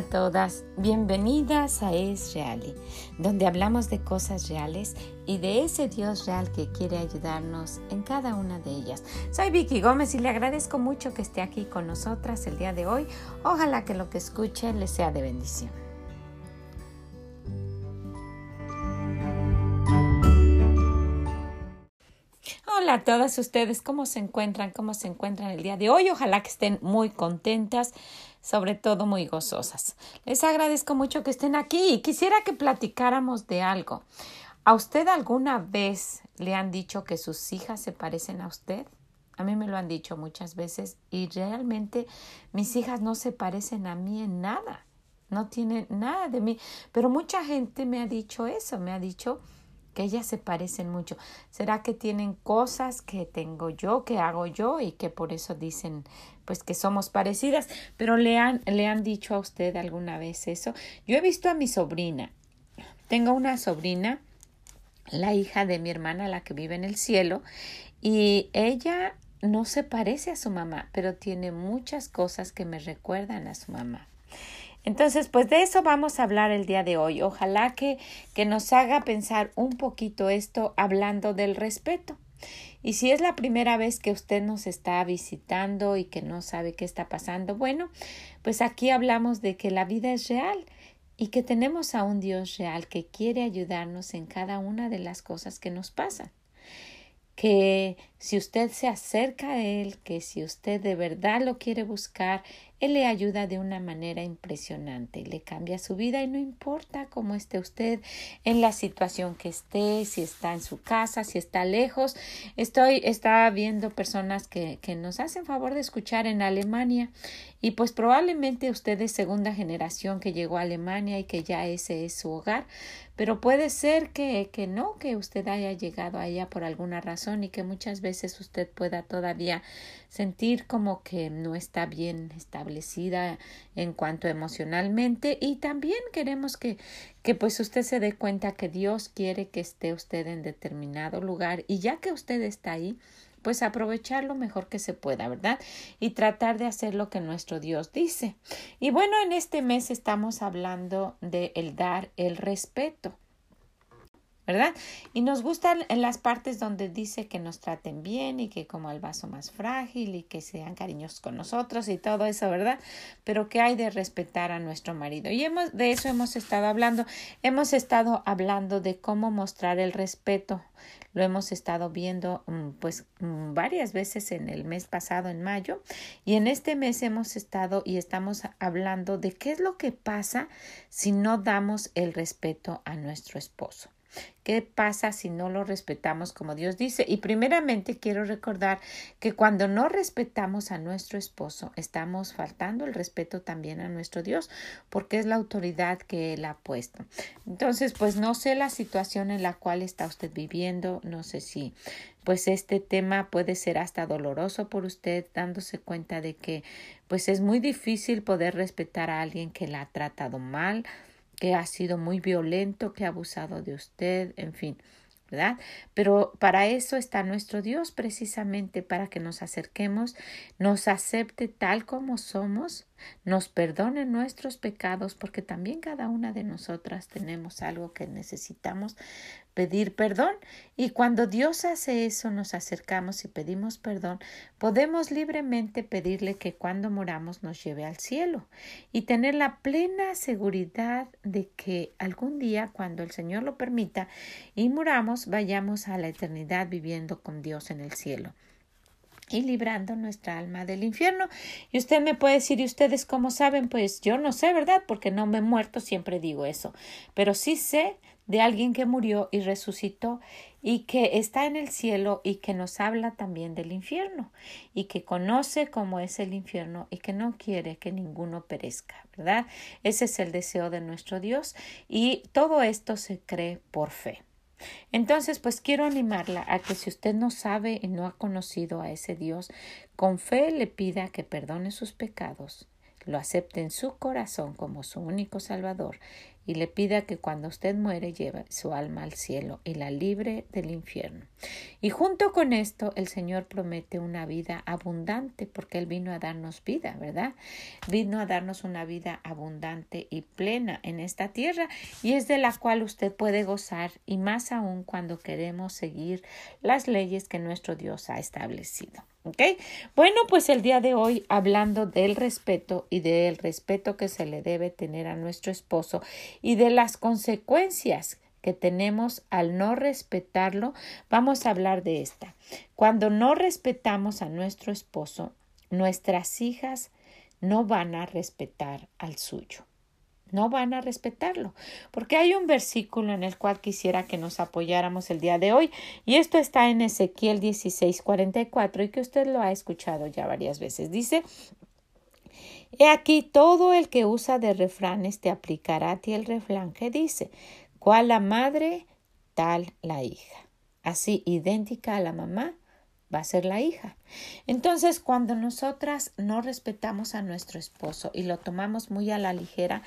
a todas, bienvenidas a Es Reali, donde hablamos de cosas reales y de ese Dios real que quiere ayudarnos en cada una de ellas. Soy Vicky Gómez y le agradezco mucho que esté aquí con nosotras el día de hoy. Ojalá que lo que escuche le sea de bendición. Hola a todas ustedes, ¿cómo se encuentran? ¿Cómo se encuentran el día de hoy? Ojalá que estén muy contentas, sobre todo muy gozosas. Les agradezco mucho que estén aquí y quisiera que platicáramos de algo. ¿A usted alguna vez le han dicho que sus hijas se parecen a usted? A mí me lo han dicho muchas veces y realmente mis hijas no se parecen a mí en nada. No tienen nada de mí. Pero mucha gente me ha dicho eso, me ha dicho que ellas se parecen mucho. ¿Será que tienen cosas que tengo yo, que hago yo y que por eso dicen pues que somos parecidas? Pero le han, le han dicho a usted alguna vez eso. Yo he visto a mi sobrina. Tengo una sobrina, la hija de mi hermana, la que vive en el cielo, y ella no se parece a su mamá, pero tiene muchas cosas que me recuerdan a su mamá. Entonces, pues de eso vamos a hablar el día de hoy. Ojalá que, que nos haga pensar un poquito esto hablando del respeto. Y si es la primera vez que usted nos está visitando y que no sabe qué está pasando, bueno, pues aquí hablamos de que la vida es real y que tenemos a un Dios real que quiere ayudarnos en cada una de las cosas que nos pasan. Que si usted se acerca a Él, que si usted de verdad lo quiere buscar, él le ayuda de una manera impresionante, le cambia su vida y no importa cómo esté usted en la situación que esté, si está en su casa, si está lejos. Estoy, estaba viendo personas que, que nos hacen favor de escuchar en Alemania y pues probablemente usted es segunda generación que llegó a Alemania y que ya ese es su hogar, pero puede ser que, que no, que usted haya llegado allá por alguna razón y que muchas veces usted pueda todavía sentir como que no está bien estable establecida en cuanto emocionalmente. Y también queremos que, que pues usted se dé cuenta que Dios quiere que esté usted en determinado lugar y ya que usted está ahí, pues aprovechar lo mejor que se pueda, ¿verdad? Y tratar de hacer lo que nuestro Dios dice. Y bueno, en este mes estamos hablando de el dar el respeto. ¿Verdad? Y nos gustan las partes donde dice que nos traten bien y que como el vaso más frágil y que sean cariñosos con nosotros y todo eso, ¿verdad? Pero que hay de respetar a nuestro marido. Y hemos, de eso hemos estado hablando. Hemos estado hablando de cómo mostrar el respeto. Lo hemos estado viendo mm, pues mm, varias veces en el mes pasado, en mayo, y en este mes hemos estado y estamos hablando de qué es lo que pasa si no damos el respeto a nuestro esposo. ¿Qué pasa si no lo respetamos como Dios dice? Y primeramente quiero recordar que cuando no respetamos a nuestro esposo, estamos faltando el respeto también a nuestro Dios, porque es la autoridad que Él ha puesto. Entonces, pues no sé la situación en la cual está usted viviendo, no sé si pues este tema puede ser hasta doloroso por usted, dándose cuenta de que pues es muy difícil poder respetar a alguien que la ha tratado mal, que ha sido muy violento, que ha abusado de usted, en fin, ¿verdad? Pero para eso está nuestro Dios, precisamente para que nos acerquemos, nos acepte tal como somos nos perdone nuestros pecados, porque también cada una de nosotras tenemos algo que necesitamos pedir perdón. Y cuando Dios hace eso, nos acercamos y pedimos perdón, podemos libremente pedirle que cuando moramos nos lleve al cielo y tener la plena seguridad de que algún día, cuando el Señor lo permita y muramos, vayamos a la eternidad viviendo con Dios en el cielo y librando nuestra alma del infierno. Y usted me puede decir, ¿y ustedes cómo saben? Pues yo no sé, ¿verdad? Porque no me he muerto, siempre digo eso. Pero sí sé de alguien que murió y resucitó y que está en el cielo y que nos habla también del infierno y que conoce cómo es el infierno y que no quiere que ninguno perezca, ¿verdad? Ese es el deseo de nuestro Dios y todo esto se cree por fe. Entonces, pues quiero animarla a que si usted no sabe y no ha conocido a ese Dios, con fe le pida que perdone sus pecados, lo acepte en su corazón como su único Salvador y le pida que cuando usted muere lleve su alma al cielo y la libre del infierno. Y junto con esto el Señor promete una vida abundante porque Él vino a darnos vida, ¿verdad? Vino a darnos una vida abundante y plena en esta tierra y es de la cual usted puede gozar y más aún cuando queremos seguir las leyes que nuestro Dios ha establecido. ¿Ok? Bueno, pues el día de hoy hablando del respeto y del respeto que se le debe tener a nuestro esposo y de las consecuencias que tenemos al no respetarlo, vamos a hablar de esta. Cuando no respetamos a nuestro esposo, nuestras hijas no van a respetar al suyo no van a respetarlo. Porque hay un versículo en el cual quisiera que nos apoyáramos el día de hoy, y esto está en Ezequiel 16, 44, y que usted lo ha escuchado ya varias veces. Dice, He aquí todo el que usa de refranes te aplicará a ti el refrán que dice, cual la madre, tal la hija. Así idéntica a la mamá, va a ser la hija. Entonces, cuando nosotras no respetamos a nuestro esposo y lo tomamos muy a la ligera,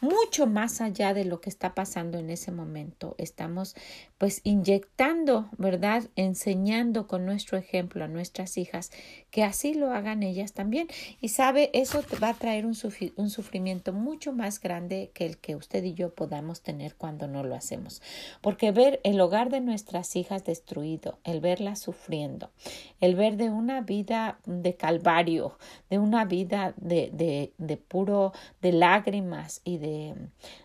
mucho más allá de lo que está pasando en ese momento, estamos pues inyectando, ¿verdad? Enseñando con nuestro ejemplo a nuestras hijas que así lo hagan ellas también. Y sabe, eso va a traer un, un sufrimiento mucho más grande que el que usted y yo podamos tener cuando no lo hacemos. Porque ver el hogar de nuestras hijas destruido, el verlas sufriendo, el ver de una vida de calvario, de una vida de, de, de puro, de lágrimas y de,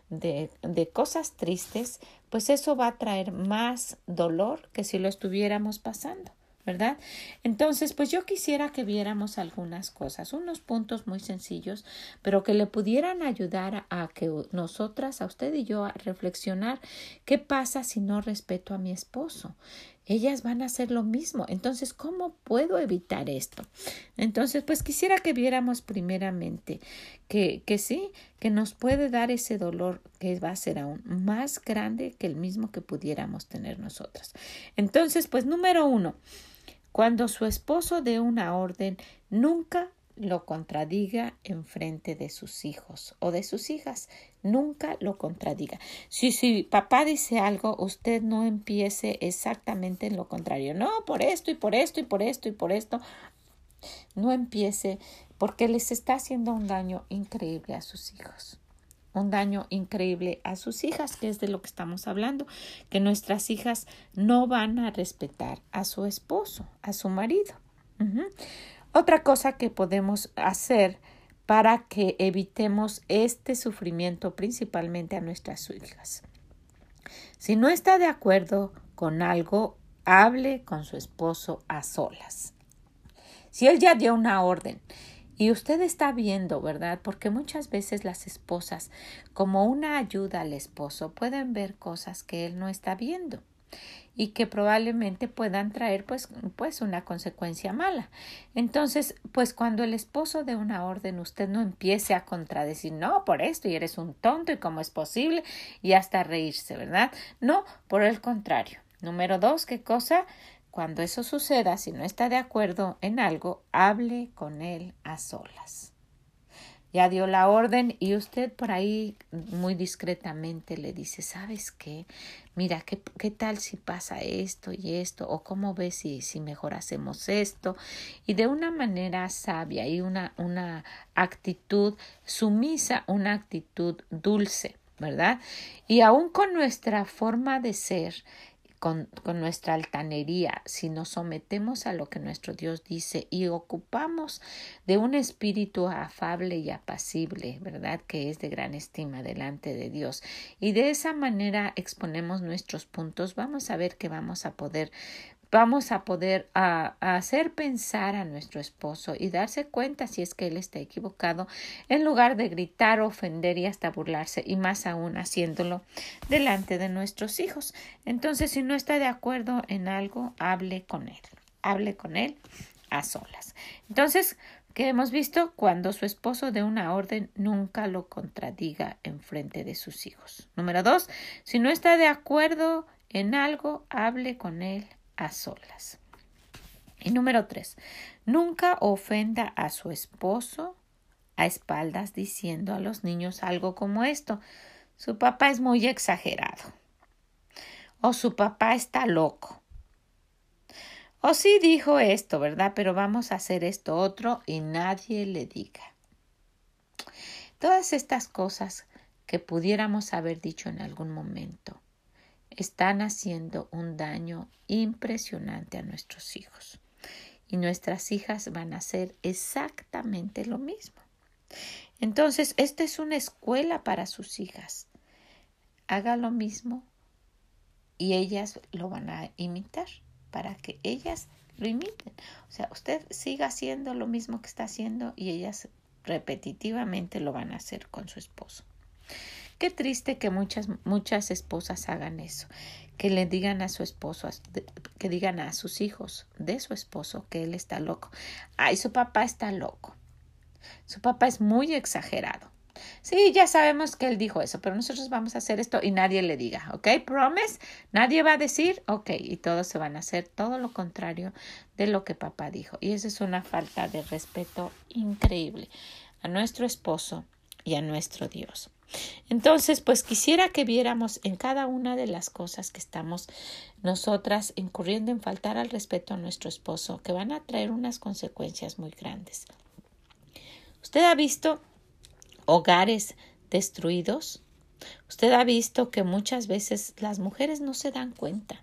de, de cosas tristes, pues eso va a traer más dolor que si lo estuviéramos pasando. ¿verdad? Entonces, pues yo quisiera que viéramos algunas cosas, unos puntos muy sencillos, pero que le pudieran ayudar a, que nosotras, a usted y yo, a reflexionar qué pasa si no respeto a mi esposo. Ellas van a hacer lo mismo. Entonces, ¿cómo puedo evitar esto? Entonces, pues quisiera que viéramos primeramente que, que sí, que nos puede dar ese dolor que va a ser aún más grande que el mismo que pudiéramos tener nosotras. Entonces, pues número uno, cuando su esposo dé una orden, nunca lo contradiga en frente de sus hijos o de sus hijas. Nunca lo contradiga. Si, si papá dice algo, usted no empiece exactamente en lo contrario. No, por esto y por esto y por esto y por esto. No empiece porque les está haciendo un daño increíble a sus hijos un daño increíble a sus hijas, que es de lo que estamos hablando, que nuestras hijas no van a respetar a su esposo, a su marido. Otra cosa que podemos hacer para que evitemos este sufrimiento principalmente a nuestras hijas. Si no está de acuerdo con algo, hable con su esposo a solas. Si él ya dio una orden y usted está viendo, ¿verdad? Porque muchas veces las esposas, como una ayuda al esposo, pueden ver cosas que él no está viendo y que probablemente puedan traer pues, pues una consecuencia mala. Entonces, pues cuando el esposo de una orden usted no empiece a contradecir, no, por esto y eres un tonto y cómo es posible y hasta reírse, ¿verdad? No, por el contrario. Número dos, ¿qué cosa? Cuando eso suceda, si no está de acuerdo en algo, hable con él a solas. Ya dio la orden y usted por ahí muy discretamente le dice, ¿sabes qué? Mira, ¿qué, qué tal si pasa esto y esto? ¿O cómo ves si, si mejor hacemos esto? Y de una manera sabia y una, una actitud sumisa, una actitud dulce, ¿verdad? Y aún con nuestra forma de ser, con, nuestra altanería, si nos sometemos a lo que nuestro Dios dice y ocupamos de un espíritu afable y apacible, ¿verdad? Que es de gran estima delante de Dios. Y de esa manera exponemos nuestros puntos, vamos a ver que vamos a poder vamos a poder hacer pensar a nuestro esposo y darse cuenta si es que él está equivocado en lugar de gritar, ofender y hasta burlarse y más aún haciéndolo delante de nuestros hijos. Entonces, si no está de acuerdo en algo, hable con él. Hable con él a solas. Entonces, ¿qué hemos visto? Cuando su esposo dé una orden, nunca lo contradiga en frente de sus hijos. Número dos, si no está de acuerdo en algo, hable con él a solas. Y número tres, nunca ofenda a su esposo a espaldas diciendo a los niños algo como esto. su papá es muy exagerado. O su papá está loco. O sí dijo esto, ¿verdad? Pero vamos a hacer esto otro y nadie le diga. Todas estas cosas que pudiéramos haber dicho en algún momento están haciendo un daño impresionante a nuestros hijos. Y nuestras hijas van a hacer exactamente lo mismo. Entonces, esta es una escuela para sus hijas. Haga lo mismo y ellas lo van a imitar para que ellas lo imiten. O sea, usted siga haciendo lo mismo que está haciendo y ellas repetitivamente lo van a hacer con su esposo. Qué triste que muchas, muchas esposas hagan eso, que le digan a su esposo, que digan a sus hijos de su esposo que él está loco. Ay, su papá está loco. Su papá es muy exagerado. Sí, ya sabemos que él dijo eso, pero nosotros vamos a hacer esto y nadie le diga, ¿ok? Promise, nadie va a decir, ok, y todos se van a hacer todo lo contrario de lo que papá dijo. Y eso es una falta de respeto increíble a nuestro esposo y a nuestro Dios. Entonces, pues quisiera que viéramos en cada una de las cosas que estamos nosotras incurriendo en faltar al respeto a nuestro esposo, que van a traer unas consecuencias muy grandes. ¿Usted ha visto hogares destruidos? Usted ha visto que muchas veces las mujeres no se dan cuenta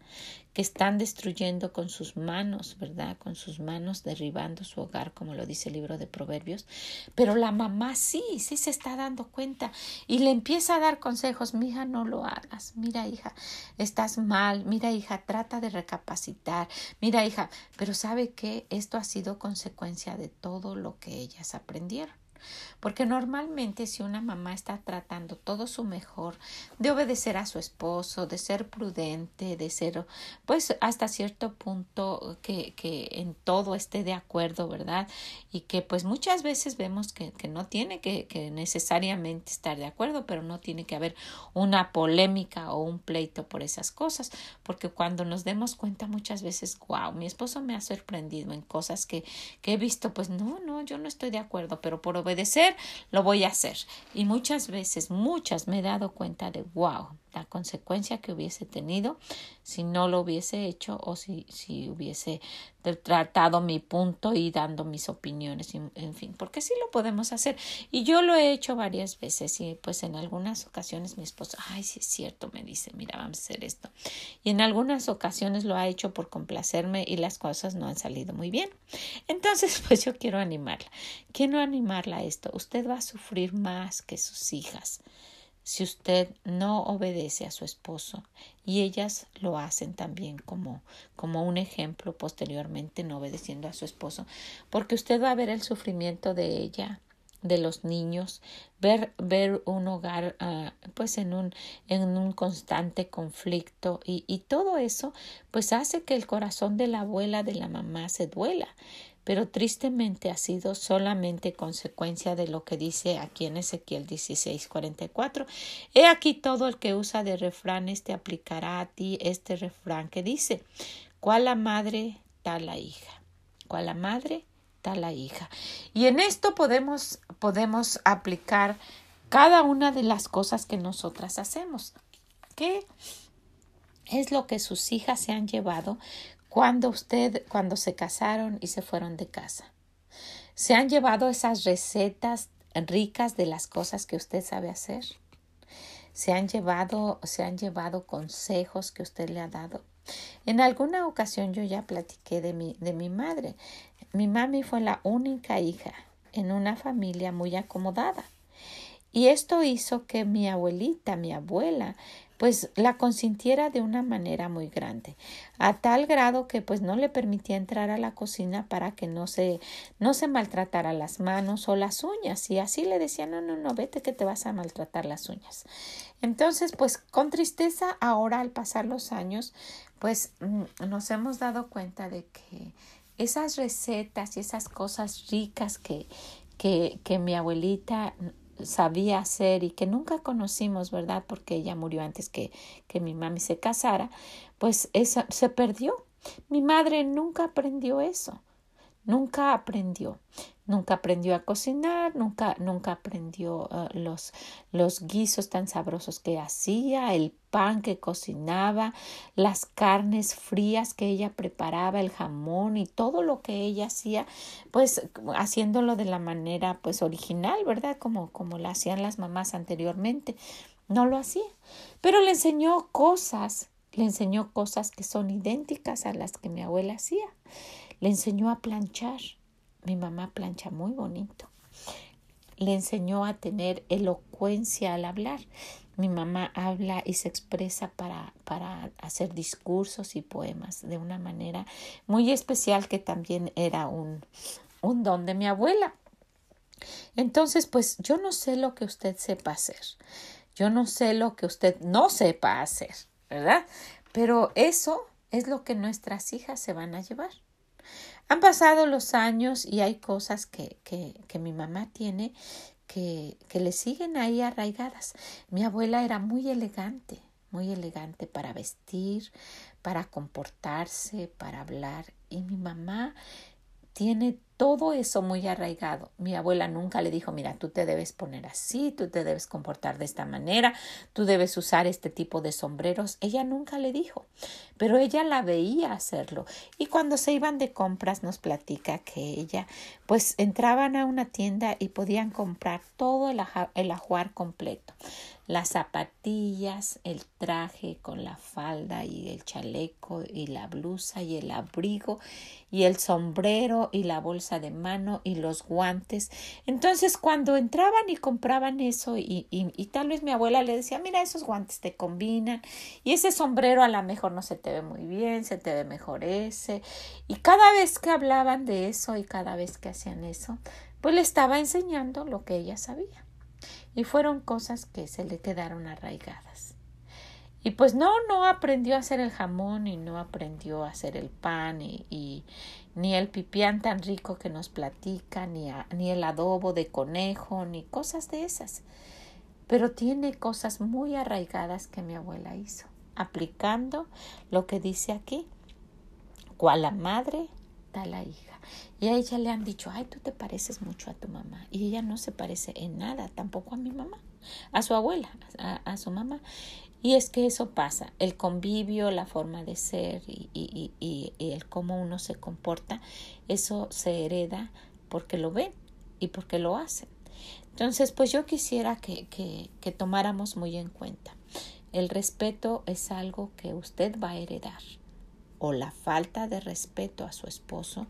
que están destruyendo con sus manos, ¿verdad? Con sus manos derribando su hogar, como lo dice el libro de Proverbios. Pero la mamá sí, sí se está dando cuenta y le empieza a dar consejos. Mija, no lo hagas. Mira, hija, estás mal. Mira, hija, trata de recapacitar. Mira, hija, pero ¿sabe qué? Esto ha sido consecuencia de todo lo que ellas aprendieron. Porque normalmente si una mamá está tratando todo su mejor de obedecer a su esposo, de ser prudente, de ser pues hasta cierto punto que, que en todo esté de acuerdo, ¿verdad? Y que pues muchas veces vemos que, que no tiene que, que necesariamente estar de acuerdo, pero no tiene que haber una polémica o un pleito por esas cosas, porque cuando nos demos cuenta muchas veces, wow, mi esposo me ha sorprendido en cosas que, que he visto, pues no, no, yo no estoy de acuerdo, pero por obedecer, lo voy a hacer. Y muchas veces, muchas me he dado cuenta de, wow, la consecuencia que hubiese tenido si no lo hubiese hecho o si, si hubiese tratado mi punto y dando mis opiniones, en fin, porque sí lo podemos hacer. Y yo lo he hecho varias veces y pues en algunas ocasiones mi esposo, ay, sí es cierto, me dice, mira, vamos a hacer esto. Y en algunas ocasiones lo ha hecho por complacerme y las cosas no han salido muy bien. Entonces, pues yo quiero animarla. Quiero animarla a esto. Usted va a sufrir más que sus hijas si usted no obedece a su esposo y ellas lo hacen también como, como un ejemplo posteriormente no obedeciendo a su esposo porque usted va a ver el sufrimiento de ella de los niños ver ver un hogar uh, pues en un en un constante conflicto y, y todo eso pues hace que el corazón de la abuela de la mamá se duela pero tristemente ha sido solamente consecuencia de lo que dice aquí en Ezequiel 16:44. He aquí todo el que usa de refranes te aplicará a ti este refrán que dice, ¿cuál la madre, tal la hija? ¿Cuál la madre, tal la hija? Y en esto podemos, podemos aplicar cada una de las cosas que nosotras hacemos. ¿Qué es lo que sus hijas se han llevado cuando usted, cuando se casaron y se fueron de casa. ¿Se han llevado esas recetas ricas de las cosas que usted sabe hacer? ¿Se han llevado, se han llevado consejos que usted le ha dado? En alguna ocasión yo ya platiqué de mi, de mi madre. Mi mami fue la única hija en una familia muy acomodada. Y esto hizo que mi abuelita, mi abuela, pues la consintiera de una manera muy grande, a tal grado que pues no le permitía entrar a la cocina para que no se no se maltratara las manos o las uñas y así le decía no no no vete que te vas a maltratar las uñas. Entonces pues con tristeza ahora al pasar los años pues mm, nos hemos dado cuenta de que esas recetas y esas cosas ricas que, que, que mi abuelita sabía hacer y que nunca conocimos, ¿verdad? Porque ella murió antes que, que mi mami se casara, pues esa se perdió. Mi madre nunca aprendió eso, nunca aprendió. Nunca aprendió a cocinar, nunca, nunca aprendió uh, los, los guisos tan sabrosos que hacía, el pan que cocinaba, las carnes frías que ella preparaba, el jamón y todo lo que ella hacía, pues haciéndolo de la manera pues original, ¿verdad? Como, como lo hacían las mamás anteriormente. No lo hacía, pero le enseñó cosas, le enseñó cosas que son idénticas a las que mi abuela hacía. Le enseñó a planchar. Mi mamá plancha muy bonito. Le enseñó a tener elocuencia al hablar. Mi mamá habla y se expresa para, para hacer discursos y poemas de una manera muy especial que también era un, un don de mi abuela. Entonces, pues yo no sé lo que usted sepa hacer. Yo no sé lo que usted no sepa hacer, ¿verdad? Pero eso es lo que nuestras hijas se van a llevar. Han pasado los años y hay cosas que, que, que mi mamá tiene que, que le siguen ahí arraigadas. Mi abuela era muy elegante, muy elegante para vestir, para comportarse, para hablar. Y mi mamá tiene todo eso muy arraigado. Mi abuela nunca le dijo, mira, tú te debes poner así, tú te debes comportar de esta manera, tú debes usar este tipo de sombreros. Ella nunca le dijo, pero ella la veía hacerlo. Y cuando se iban de compras nos platica que ella, pues entraban a una tienda y podían comprar todo el, ajuar completo las zapatillas, el traje con la falda y el chaleco y la blusa y el abrigo y el sombrero y la bolsa de mano y los guantes. Entonces cuando entraban y compraban eso y, y, tal vez mi abuela le decía, mira, esos guantes te combinan y ese sombrero a lo mejor no se te ve muy bien, se te ve mejor ese. Y cada vez que hablaban de eso y cada vez que hacían eso, pues le estaba enseñando lo que ella sabía y fueron cosas que se le quedaron arraigadas. Y pues no, no aprendió a hacer el jamón y no aprendió a hacer el pan y, ni el pipián tan rico que nos platica, ni, ni el adobo de conejo, ni cosas de esas. Pero tiene cosas muy arraigadas que mi abuela hizo, aplicando lo que dice aquí, cual la madre, da la hija. Y a ella le han dicho, ay, tú te pareces mucho a tu mamá. Y ella no se parece en nada, tampoco a mi mamá, a su abuela, a, su mamá. Y es que eso pasa, el convivio, la forma de ser y, y, y, y, el cómo uno se comporta, eso se hereda porque lo ven y porque lo hacen. Entonces, pues yo quisiera que, que, que tomáramos muy en cuenta. El respeto es algo que usted va a heredar o la falta de respeto a su esposo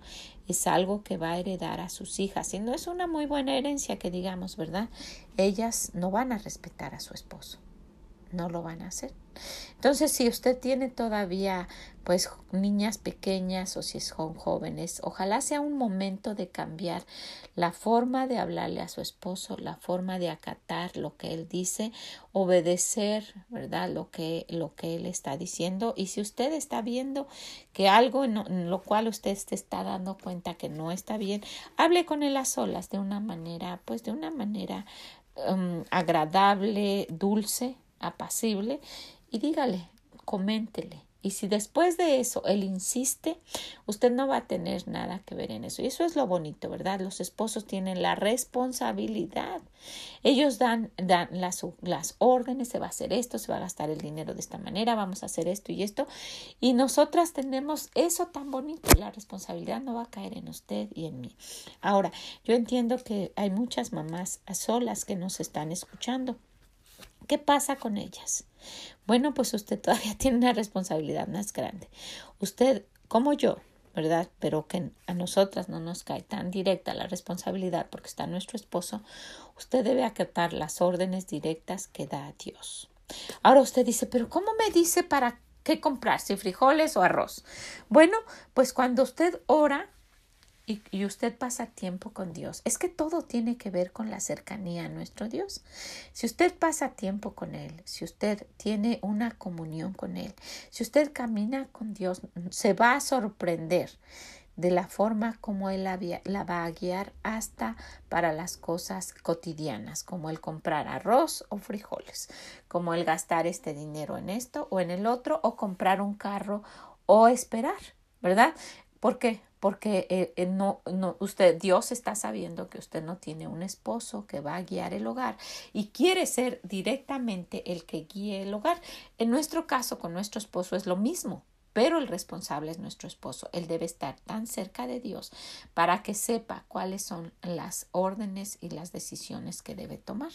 es algo que va a heredar a sus hijas. Y no es una muy buena herencia que digamos, ¿verdad? Ellas no van a respetar a su esposo. No lo van a hacer. Entonces, si usted tiene todavía pues niñas pequeñas o si son jóvenes, ojalá sea un momento de cambiar la forma de hablarle a su esposo, la forma de acatar lo que él dice, obedecer, ¿verdad? Lo que, lo que él está diciendo. Y si usted está viendo que algo en lo cual usted se está dando cuenta que no está bien, hable con él a solas de una manera, pues de una manera um, agradable, dulce, apacible y dígale, coméntele. Y si después de eso él insiste, usted no va a tener nada que ver en eso. Y eso es lo bonito, ¿verdad? Los esposos tienen la responsabilidad. Ellos dan, dan las, las órdenes, se va a hacer esto, se va a gastar el dinero de esta manera, vamos a hacer esto y esto. Y nosotras tenemos eso tan bonito. La responsabilidad no va a caer en usted y en mí. Ahora, yo entiendo que hay muchas mamás solas que nos están escuchando. ¿Qué pasa con ellas? Bueno, pues usted todavía tiene una responsabilidad más grande. Usted, como yo, ¿verdad? Pero que a nosotras no nos cae tan directa la responsabilidad porque está nuestro esposo, usted debe acatar las órdenes directas que da Dios. Ahora usted dice, pero ¿cómo me dice para qué comprar? Si frijoles o arroz. Bueno, pues cuando usted ora, y, usted pasa tiempo con Dios. Es que todo tiene que ver con la cercanía a nuestro Dios. Si usted pasa tiempo con Él, si usted tiene una comunión con Él, si usted camina con Dios, se va a sorprender de la forma como Él la, la va a guiar hasta para las cosas cotidianas, como el comprar arroz o frijoles, como el gastar este dinero en esto o en el otro, o comprar un carro o esperar, ¿verdad? ¿Por qué? Porque eh, eh, no, no, usted, Dios está sabiendo que usted no tiene un esposo que va a guiar el hogar y quiere ser directamente el que guíe el hogar. En nuestro caso, con nuestro esposo es lo mismo pero el responsable es nuestro esposo. Él debe estar tan cerca de Dios para que sepa cuáles son las órdenes y las decisiones que debe tomar.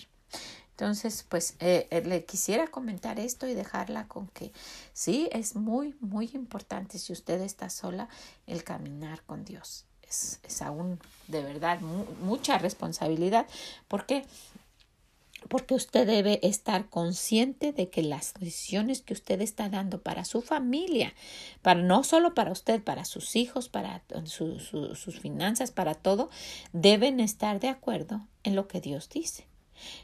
Entonces, pues eh, eh, le quisiera comentar esto y dejarla con que sí, es muy, muy importante si usted está sola el caminar con Dios. Es, es aún de verdad mucha responsabilidad. ¿Por qué? porque usted debe estar consciente de que las decisiones que usted está dando para su familia, para no solo para usted, para sus hijos, para sus finanzas, para todo, deben estar de acuerdo en lo que Dios dice.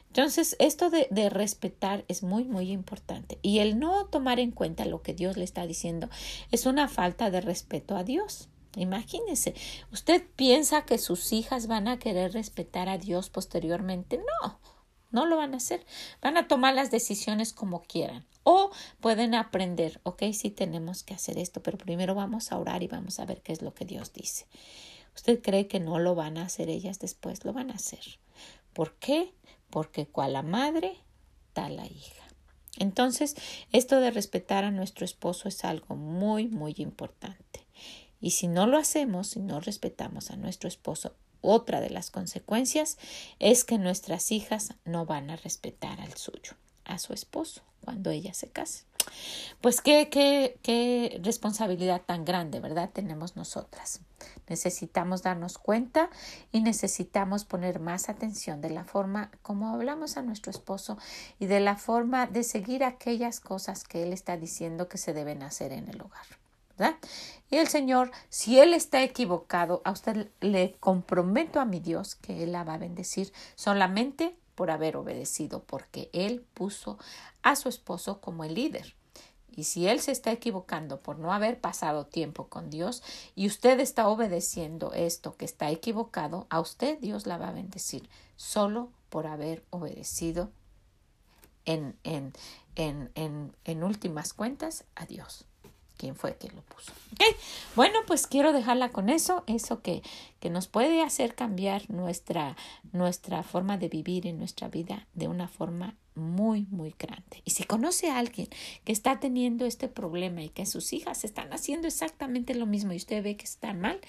Entonces, esto de, respetar es muy, muy importante. Y el no tomar en cuenta lo que Dios le está diciendo es una falta de respeto a Dios. Imagínese, ¿usted piensa que sus hijas van a querer respetar a Dios posteriormente? No. No lo van a hacer. Van a tomar las decisiones como quieran. O pueden aprender, ok, sí tenemos que hacer esto, pero primero vamos a orar y vamos a ver qué es lo que Dios dice. ¿Usted cree que no lo van a hacer ellas después? Lo van a hacer. ¿Por qué? Porque cual la madre, tal la hija. Entonces, esto de respetar a nuestro esposo es algo muy, muy importante. Y si no lo hacemos, si no respetamos a nuestro esposo, otra de las consecuencias es que nuestras hijas no van a respetar al suyo, a su esposo, cuando ella se case. Pues qué, qué, qué responsabilidad tan grande, ¿verdad? Tenemos nosotras. Necesitamos darnos cuenta y necesitamos poner más atención de la forma como hablamos a nuestro esposo y de la forma de seguir aquellas cosas que él está diciendo que se deben hacer en el hogar. Y el Señor, si Él está equivocado, a usted le comprometo a mi Dios que Él la va a bendecir solamente por haber obedecido, porque Él puso a su esposo como el líder. Y si él se está equivocando por no haber pasado tiempo con Dios y usted está obedeciendo esto que está equivocado, a usted Dios la va a bendecir solo por haber obedecido en, en, en, en, últimas cuentas a Dios quién fue quien lo puso. Bueno, pues quiero dejarla con eso, eso que, que nos puede hacer cambiar nuestra, nuestra forma de vivir en nuestra vida de una forma muy, muy grande. Y si conoce a alguien que está teniendo este problema y que sus hijas están haciendo exactamente lo mismo y usted ve que está mal,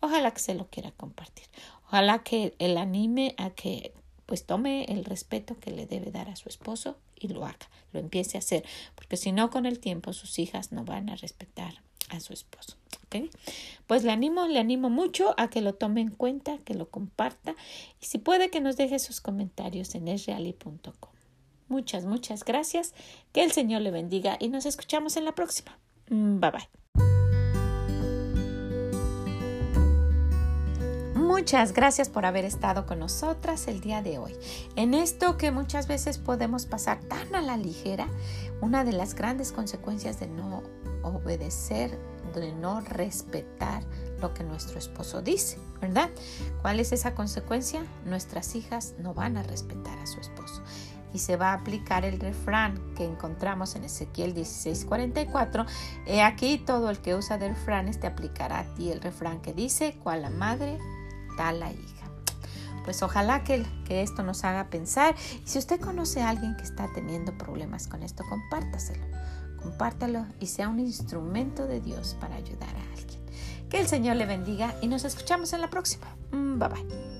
ojalá que se lo quiera compartir. Ojalá que él anime a que pues tome el respeto que le debe dar a su esposo y lo haga, lo empiece a hacer, porque si no con el tiempo sus hijas no van a respetar a su esposo. ¿okay? Pues le animo, le animo mucho a que lo tome en cuenta, que lo comparta y si puede que nos deje sus comentarios en esreali.com. Muchas, muchas gracias. Que el Señor le bendiga y nos escuchamos en la próxima. Bye bye. Muchas gracias por haber estado con nosotras el día de hoy. En esto que muchas veces podemos pasar tan a la ligera, una de las grandes consecuencias de no obedecer, de no respetar lo que nuestro esposo dice, ¿verdad? ¿Cuál es esa consecuencia? Nuestras hijas no van a respetar a su esposo y se va a aplicar el refrán que encontramos en Ezequiel 16:44. He aquí todo el que usa del refrán, te aplicará a ti el refrán que dice, cual la madre la hija. Pues ojalá que, que esto nos haga pensar. Y si usted conoce a alguien que está teniendo problemas con esto, compártaselo. Compártalo y sea un instrumento de Dios para ayudar a alguien. Que el Señor le bendiga y nos escuchamos en la próxima. Mm, bye bye.